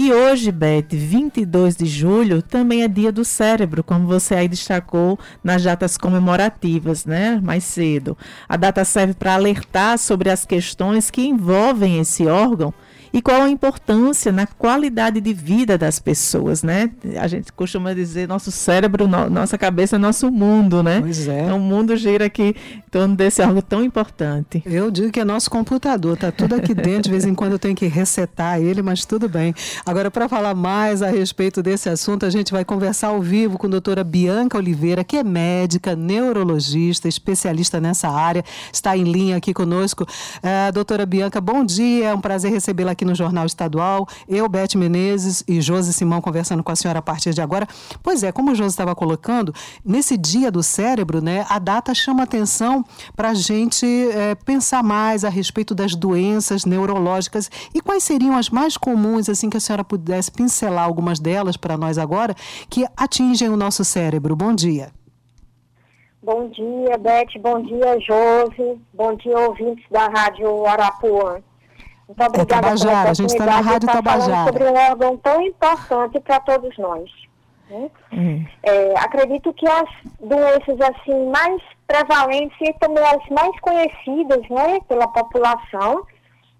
E hoje, Beth, 22 de julho, também é dia do cérebro, como você aí destacou nas datas comemorativas, né? Mais cedo. A data serve para alertar sobre as questões que envolvem esse órgão e qual a importância na qualidade de vida das pessoas, né? A gente costuma dizer nosso cérebro, no, nossa cabeça nosso mundo, né? Pois é. Então, o mundo gira aqui em torno desse algo tão importante. Eu digo que é nosso computador, tá tudo aqui dentro, de vez em quando eu tenho que resetar ele, mas tudo bem. Agora, para falar mais a respeito desse assunto, a gente vai conversar ao vivo com a doutora Bianca Oliveira, que é médica, neurologista, especialista nessa área, está em linha aqui conosco. Uh, doutora Bianca, bom dia, é um prazer recebê-la aqui no Jornal Estadual. Eu, Beth Menezes e Josi Simão conversando com a senhora a partir de agora. Pois é, como o Josi estava colocando, nesse dia do cérebro, né, a data chama atenção para a gente é, pensar mais a respeito das doenças neurológicas e quais seriam as mais comuns, assim que a senhora pudesse pincelar algumas delas para nós agora, que atingem o nosso cérebro. Bom dia. Bom dia, Beth. Bom dia, Josi. Bom dia, ouvintes da Rádio Arapuã. Muito obrigada é Tabajara, a gente está na Rádio Tabajara. sobre um órgão tão importante para todos nós. Né? Uhum. É, acredito que as doenças assim mais prevalentes e também as mais conhecidas né, pela população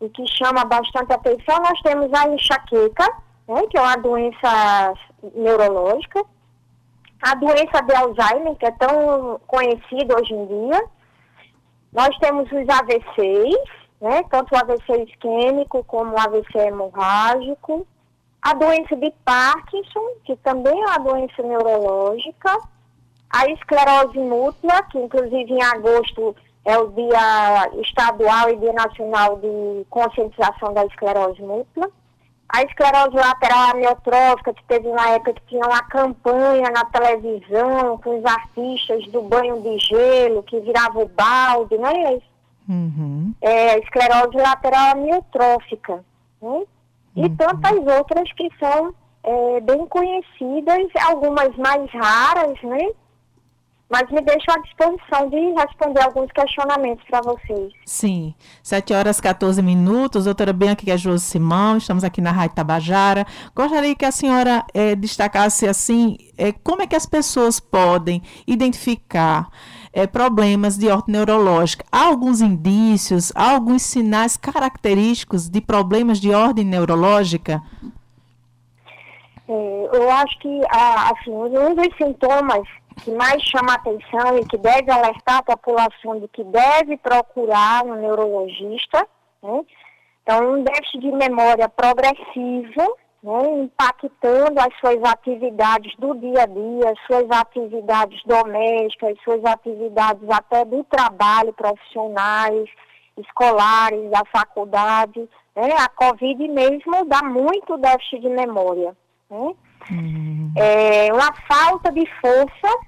e que chama bastante atenção, nós temos a enxaqueca, né, que é uma doença neurológica, a doença de Alzheimer, que é tão conhecida hoje em dia, nós temos os AVCs, né? Tanto o AVC isquêmico como o AVC hemorrágico. A doença de Parkinson, que também é uma doença neurológica. A esclerose múltipla, que inclusive em agosto é o dia estadual e dia nacional de conscientização da esclerose múltipla. A esclerose lateral amiotrófica, que teve uma época que tinha uma campanha na televisão com os artistas do banho de gelo, que virava o balde, né? Uhum. É, esclerose lateral amiotrófica. Né? E uhum. tantas outras que são é, bem conhecidas, algumas mais raras, né? Mas me deixo à disposição de responder alguns questionamentos para vocês. Sim. 7 horas 14 minutos. Doutora Bianca, que é Josi Simão, estamos aqui na Rádio Tabajara. Gostaria que a senhora é, destacasse assim, é, como é que as pessoas podem identificar é, problemas de ordem neurológica. Há alguns indícios, há alguns sinais característicos de problemas de ordem neurológica? É, eu acho que assim, um dos sintomas que mais chama atenção e que deve alertar a população de que deve procurar um neurologista, né? então um déficit de memória progressivo, né, impactando as suas atividades do dia a dia, suas atividades domésticas, suas atividades até do trabalho profissionais, escolares, da faculdade. Né, a Covid mesmo dá muito déficit de memória. Né? Uhum. É uma falta de força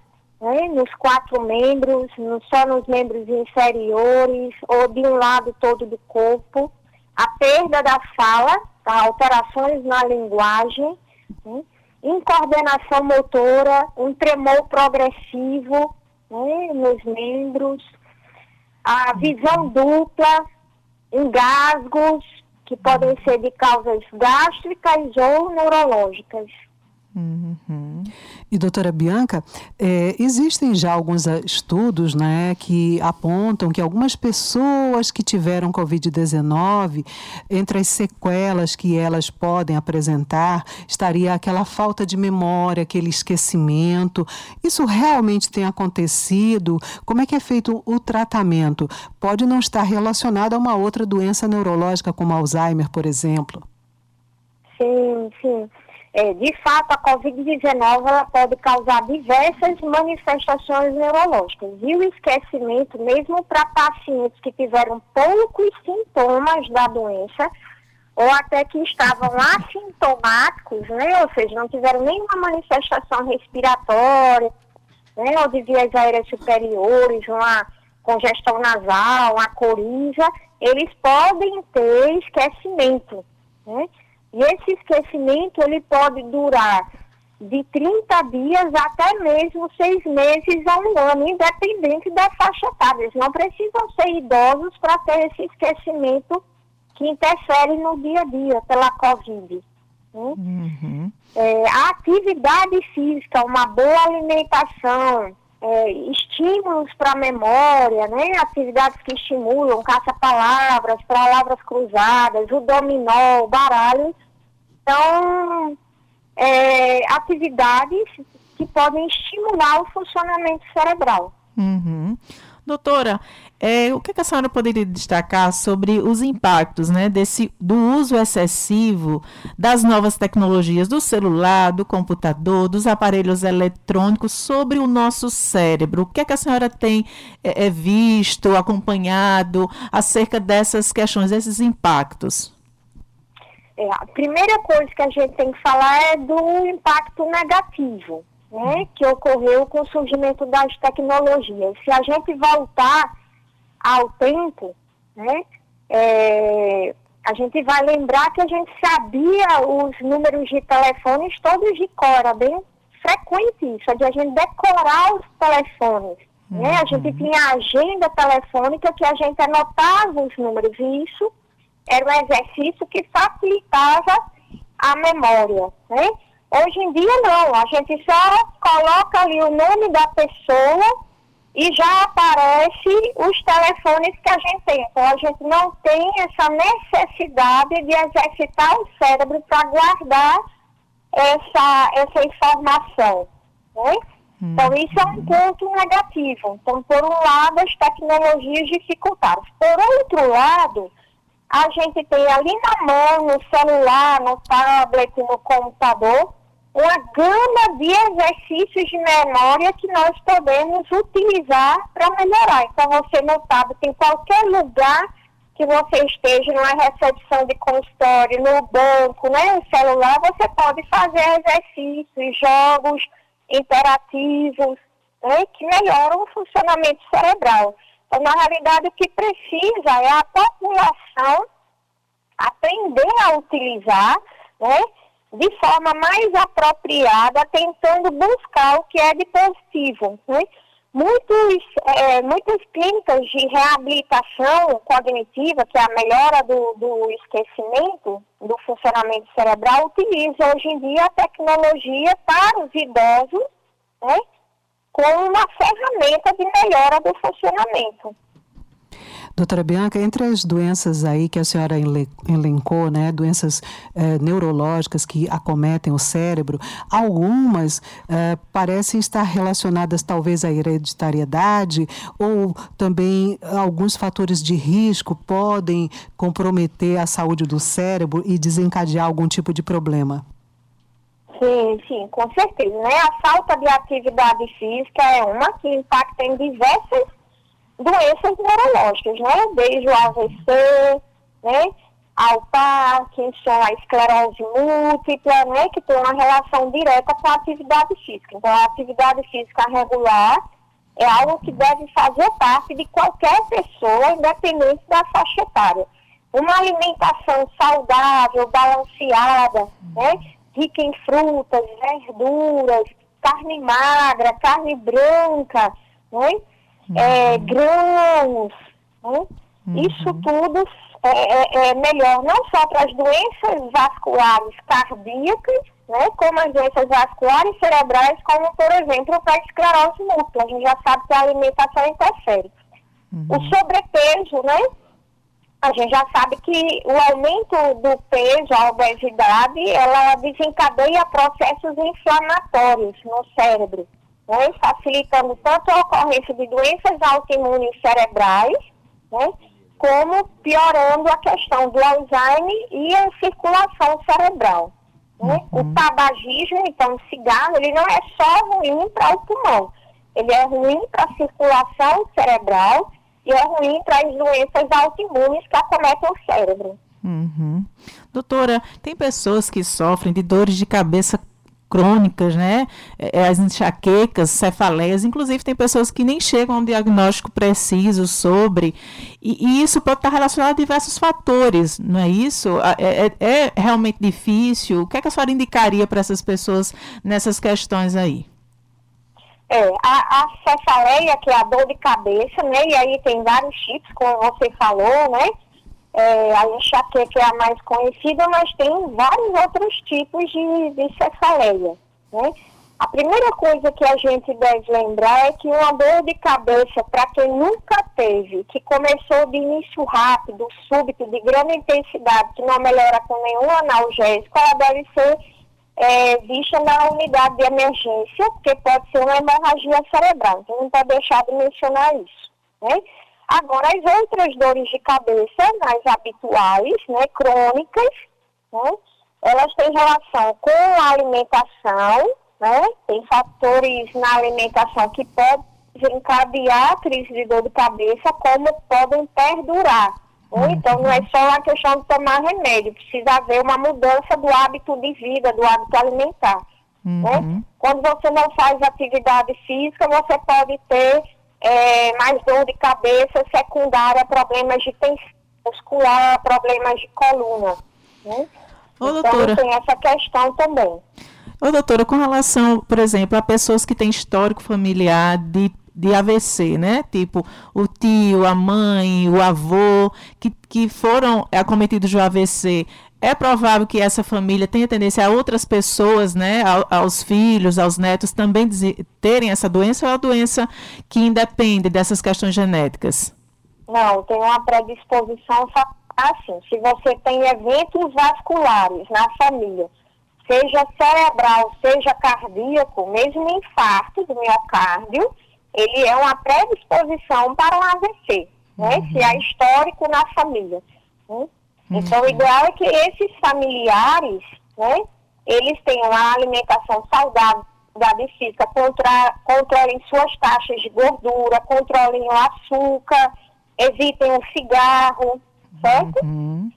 né, nos quatro membros, só nos membros inferiores ou de um lado todo do corpo, a perda da fala, tá? alterações na linguagem, né? incoordenação motora, um tremor progressivo né? nos membros, a visão dupla, engasgos, que podem ser de causas gástricas ou neurológicas. Uhum. E doutora Bianca, é, existem já alguns ah, estudos né, que apontam que algumas pessoas que tiveram Covid-19, entre as sequelas que elas podem apresentar, estaria aquela falta de memória, aquele esquecimento. Isso realmente tem acontecido? Como é que é feito o tratamento? Pode não estar relacionado a uma outra doença neurológica, como Alzheimer, por exemplo? Sim, sim. É, de fato, a Covid-19 pode causar diversas manifestações neurológicas. E o esquecimento, mesmo para pacientes que tiveram poucos sintomas da doença, ou até que estavam assintomáticos, né, ou seja, não tiveram nenhuma manifestação respiratória, né, ou de vias aéreas superiores, uma congestão nasal, uma coriza, eles podem ter esquecimento, né? E esse esquecimento ele pode durar de 30 dias até mesmo seis meses a um ano, independente da faixa etária. Eles não precisam ser idosos para ter esse esquecimento que interfere no dia a dia pela Covid. Né? Uhum. É, a atividade física, uma boa alimentação, é, estímulos para a memória, né? atividades que estimulam, caça-palavras, palavras cruzadas, o dominó, o baralho. Então, é, atividades que podem estimular o funcionamento cerebral. Uhum. Doutora, é, o que a senhora poderia destacar sobre os impactos né, desse, do uso excessivo das novas tecnologias, do celular, do computador, dos aparelhos eletrônicos sobre o nosso cérebro? O que, é que a senhora tem é, é, visto, acompanhado acerca dessas questões, desses impactos? É, a primeira coisa que a gente tem que falar é do impacto negativo né, que ocorreu com o surgimento das tecnologias. Se a gente voltar ao tempo, né, é, a gente vai lembrar que a gente sabia os números de telefones todos de cor, era bem frequente isso, de a gente decorar os telefones. Né? A gente uhum. tinha agenda telefônica que a gente anotava os números, e isso era um exercício que facilitava a memória. Né? Hoje em dia não, a gente só coloca ali o nome da pessoa e já aparece os telefones que a gente tem. Então a gente não tem essa necessidade de exercitar o cérebro para guardar essa, essa informação. Né? Então uhum. isso é um ponto negativo. Então, por um lado, as tecnologias dificultaram. Por outro lado, a gente tem ali na mão, no celular, no tablet, no computador, uma gama de exercícios de memória que nós podemos utilizar para melhorar. Então, você no tablet, em qualquer lugar que você esteja, numa recepção de consultório, no banco, né, no celular, você pode fazer exercícios, jogos interativos, né, que melhoram o funcionamento cerebral. Na realidade, o que precisa é a população aprender a utilizar, né, de forma mais apropriada, tentando buscar o que é de positivo. Né? Muitos, é, muitas clínicas de reabilitação cognitiva, que é a melhora do, do esquecimento, do funcionamento cerebral, utilizam hoje em dia a tecnologia para os idosos né, como uma ferramenta de melhora do funcionamento. Doutora Bianca, entre as doenças aí que a senhora elencou, né, doenças eh, neurológicas que acometem o cérebro, algumas eh, parecem estar relacionadas talvez à hereditariedade ou também alguns fatores de risco podem comprometer a saúde do cérebro e desencadear algum tipo de problema. Sim, sim, com certeza. Né? A falta de atividade física é uma que impacta em diversas doenças neurológicas, né? Desde o AVC, né? Ao Parkinson, a esclerose múltipla, né? Que tem uma relação direta com a atividade física. Então, a atividade física regular é algo que deve fazer parte de qualquer pessoa, independente da faixa etária. Uma alimentação saudável, balanceada, né? Rica em frutas, verduras, carne magra, carne branca, né? é, uhum. grãos, né? uhum. isso tudo é, é, é, melhor não só para as doenças vasculares cardíacas, né, como as doenças vasculares cerebrais, como, por exemplo, para a esclerose múltipla. A gente já sabe que a alimentação interfere. Uhum. O sobrepeso, né? A gente já sabe que o aumento do peso, a obesidade, ela desencadeia processos inflamatórios no cérebro né, facilitando tanto a ocorrência de doenças autoimunes cerebrais, né, como piorando a questão do Alzheimer e a circulação cerebral. Né? Uhum. O tabagismo, então, o cigarro, ele não é só ruim para o pulmão, ele é ruim para a circulação cerebral e é ruim para as doenças autoimunes que acometem o cérebro. Uhum. Doutora, tem pessoas que sofrem de dores de cabeça crônicas, né? É, é, as enxaquecas, cefaleias, inclusive tem pessoas que nem chegam a um diagnóstico preciso sobre, e, e isso pode estar relacionado a diversos fatores, não é isso? É, é, é realmente difícil? O que, é que a senhora indicaria para essas pessoas nessas questões aí? É, a, a cefaleia, que é a dor de cabeça, né? E aí tem vários tipos, como você falou, né? é, a enxaqueca é a mais conhecida, mas tem vários outros tipos de, de cefaleia, né? A primeira coisa que a gente deve lembrar é que uma dor de cabeça, para quem nunca teve, que começou de início rápido, súbito, de grande intensidade, que não melhora com nenhum analgésico, ela deve ser é, vista na unidade de emergência, porque pode ser uma hemorragia cerebral. Então, não pode deixar de mencionar isso. Né? Agora, as outras dores de cabeça, as habituais, né, crônicas, né, elas têm relação com a alimentação, né, tem fatores na alimentação que podem encadear a crise de dor de cabeça, como podem perdurar. Né? Então, não é só uma questão de tomar remédio, precisa haver uma mudança do hábito de vida, do hábito alimentar. Né? Uhum. Né? Quando você não faz atividade física, você pode ter é, mais dor de cabeça secundária, problemas de tensão muscular, problemas de coluna. Né? Ô, então doutora. tem essa questão também. Ô, doutora, com relação, por exemplo, a pessoas que têm histórico familiar de, de AVC, né? Tipo, o tio, a mãe, o avô, que, que foram acometidos de AVC, é provável que essa família tenha tendência a outras pessoas, né, aos filhos, aos netos também terem essa doença ou é uma doença que independe dessas questões genéticas? Não, tem uma predisposição assim. Se você tem eventos vasculares na família, seja cerebral, seja cardíaco, mesmo infarto do miocárdio, ele é uma predisposição para um AVC, né? Uhum. Se há histórico na família. Né? Então, o ideal é que esses familiares, né, eles tenham a alimentação saudável, da física, contra, controlem suas taxas de gordura, controlem o açúcar, evitem o cigarro, certo? Uhum.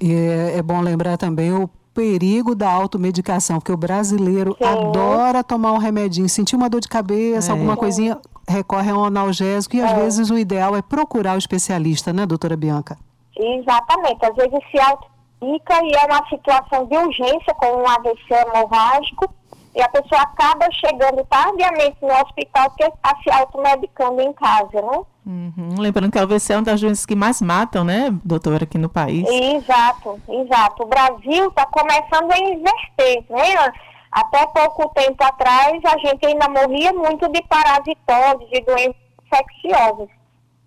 E é, é bom lembrar também o perigo da automedicação, porque o brasileiro Sim. adora tomar um remedinho, sentir uma dor de cabeça, é. alguma coisinha, recorre a um analgésico e é. às vezes o ideal é procurar o especialista, né, doutora Bianca? Exatamente. Às vezes se automedica e é uma situação de urgência, como um AVC hemorrágico, e a pessoa acaba chegando tardiamente no hospital porque está se automedicando em casa, né? Uhum. Lembrando que a AVC é uma das doenças que mais matam, né, doutora, aqui no país. Exato, exato. O Brasil está começando a inverter, né? Até pouco tempo atrás, a gente ainda morria muito de parasitose, de doenças infecciosas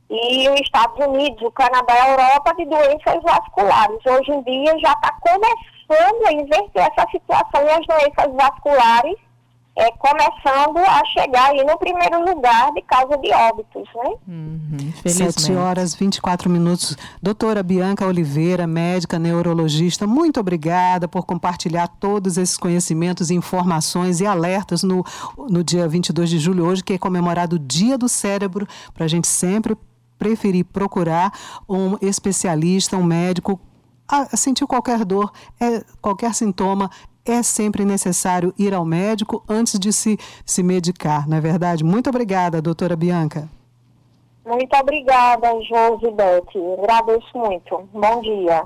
e os Estados Unidos, o Canadá e a Europa de doenças vasculares. Hoje em dia já está começando a inverter essa situação e as doenças vasculares é, começando a chegar aí no primeiro lugar de causa de óbitos, né? Uhum, 7 horas 24 minutos. Doutora Bianca Oliveira, médica neurologista, muito obrigada por compartilhar todos esses conhecimentos, informações e alertas no, no dia 22 de julho, hoje, que é comemorado o Dia do Cérebro, para a gente sempre preferir procurar um especialista, um médico, a sentir qualquer dor, é, qualquer sintoma, é sempre necessário ir ao médico antes de se, se medicar, não é verdade? Muito obrigada, doutora Bianca. Muito obrigada, Josi Beth. Agradeço muito. Bom dia.